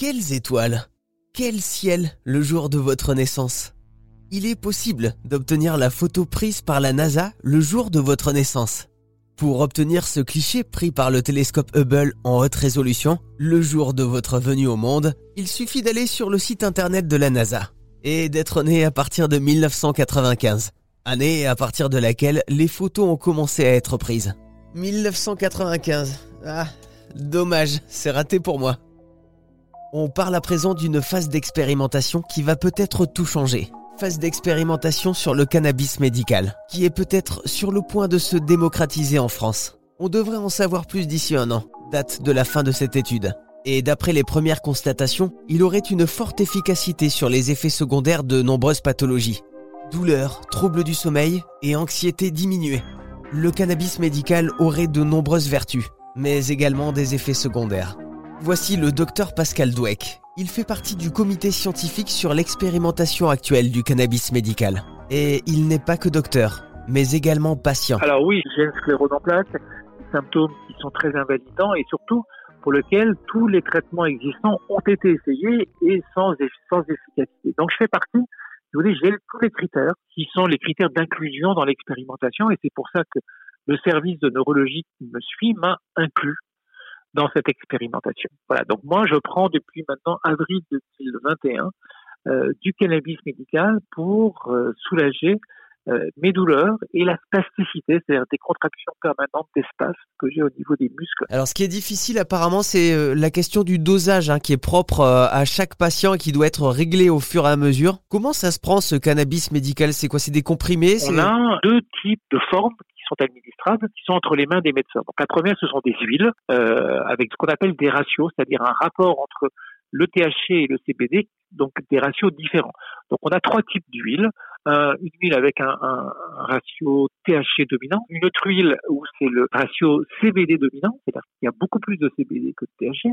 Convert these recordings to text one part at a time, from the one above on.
Quelles étoiles Quel ciel le jour de votre naissance Il est possible d'obtenir la photo prise par la NASA le jour de votre naissance. Pour obtenir ce cliché pris par le télescope Hubble en haute résolution, le jour de votre venue au monde, il suffit d'aller sur le site internet de la NASA et d'être né à partir de 1995, année à partir de laquelle les photos ont commencé à être prises. 1995. Ah, dommage, c'est raté pour moi. On parle à présent d'une phase d'expérimentation qui va peut-être tout changer. Phase d'expérimentation sur le cannabis médical, qui est peut-être sur le point de se démocratiser en France. On devrait en savoir plus d'ici un an, date de la fin de cette étude. Et d'après les premières constatations, il aurait une forte efficacité sur les effets secondaires de nombreuses pathologies. Douleurs, troubles du sommeil et anxiété diminuée. Le cannabis médical aurait de nombreuses vertus, mais également des effets secondaires. Voici le docteur Pascal Dweck. Il fait partie du comité scientifique sur l'expérimentation actuelle du cannabis médical. Et il n'est pas que docteur, mais également patient. Alors oui, j'ai une sclérose en plaques, symptômes qui sont très invalidants et surtout pour lesquels tous les traitements existants ont été essayés et sans, sans efficacité. Donc je fais partie, je vous dis, j'ai tous les critères qui sont les critères d'inclusion dans l'expérimentation et c'est pour ça que le service de neurologie qui me suit m'a inclus dans cette expérimentation. Voilà, donc moi je prends depuis maintenant avril 2021 euh, du cannabis médical pour euh, soulager euh, mes douleurs et la spasticité, c'est-à-dire des contractions permanentes d'espace que j'ai au niveau des muscles. Alors ce qui est difficile apparemment c'est la question du dosage hein, qui est propre à chaque patient et qui doit être réglé au fur et à mesure. Comment ça se prend ce cannabis médical? C'est quoi? C'est des comprimés? On a deux types de formes sont administrables, qui sont entre les mains des médecins. Donc la première, ce sont des huiles euh, avec ce qu'on appelle des ratios, c'est-à-dire un rapport entre le THC et le CBD, donc des ratios différents. Donc on a trois types d'huiles. Euh, une huile avec un, un, ratio THC dominant, une autre huile où c'est le ratio CBD dominant, c'est-à-dire qu'il y a beaucoup plus de CBD que de THC,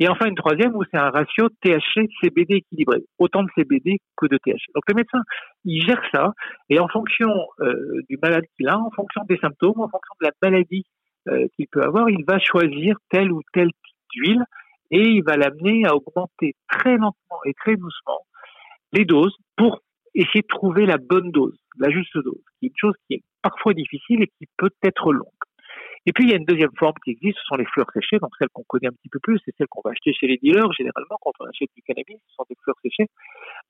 et enfin une troisième où c'est un ratio THC-CBD équilibré, autant de CBD que de THC. Donc le médecin, il gère ça, et en fonction euh, du malade qu'il a, en fonction des symptômes, en fonction de la maladie euh, qu'il peut avoir, il va choisir tel ou tel type d'huile, et il va l'amener à augmenter très lentement et très doucement les doses pour essayer de trouver la bonne dose, la juste dose, qui est une chose qui est parfois difficile et qui peut être longue. Et puis il y a une deuxième forme qui existe, ce sont les fleurs séchées, donc celles qu'on connaît un petit peu plus, c'est celles qu'on va acheter chez les dealers généralement quand on achète du cannabis, ce sont des fleurs séchées.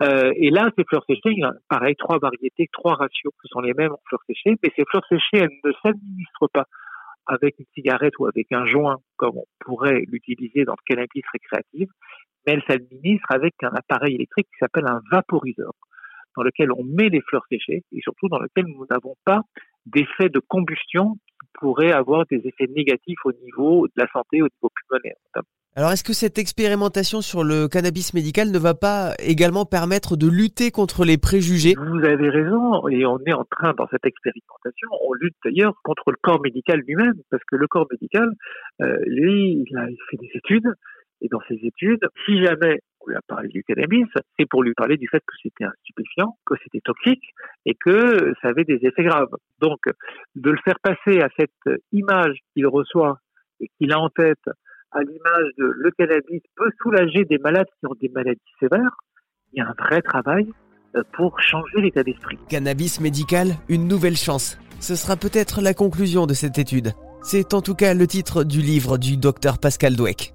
Euh, et là, ces fleurs séchées, il y a pareil, trois variétés, trois ratios, ce sont les mêmes en fleurs séchées, mais ces fleurs séchées, elles ne s'administrent pas avec une cigarette ou avec un joint comme on pourrait l'utiliser dans le cannabis récréatif, mais elles s'administrent avec un appareil électrique qui s'appelle un vaporiseur dans lequel on met les fleurs séchées et surtout dans lequel nous n'avons pas d'effet de combustion qui pourrait avoir des effets négatifs au niveau de la santé, au niveau pulmonaire Alors est-ce que cette expérimentation sur le cannabis médical ne va pas également permettre de lutter contre les préjugés? Vous avez raison et on est en train dans cette expérimentation, on lutte d'ailleurs contre le corps médical lui-même parce que le corps médical, euh, lui, il a fait des études et dans ces études, si jamais on lui a parlé du cannabis, c'est pour lui parler du fait que c'était un stupéfiant, que c'était toxique et que ça avait des effets graves. Donc, de le faire passer à cette image qu'il reçoit et qu'il a en tête, à l'image de le cannabis peut soulager des malades qui ont des maladies sévères, il y a un vrai travail euh, pour changer l'état d'esprit. Cannabis médical, une nouvelle chance. Ce sera peut-être la conclusion de cette étude. C'est en tout cas le titre du livre du docteur Pascal Dweck.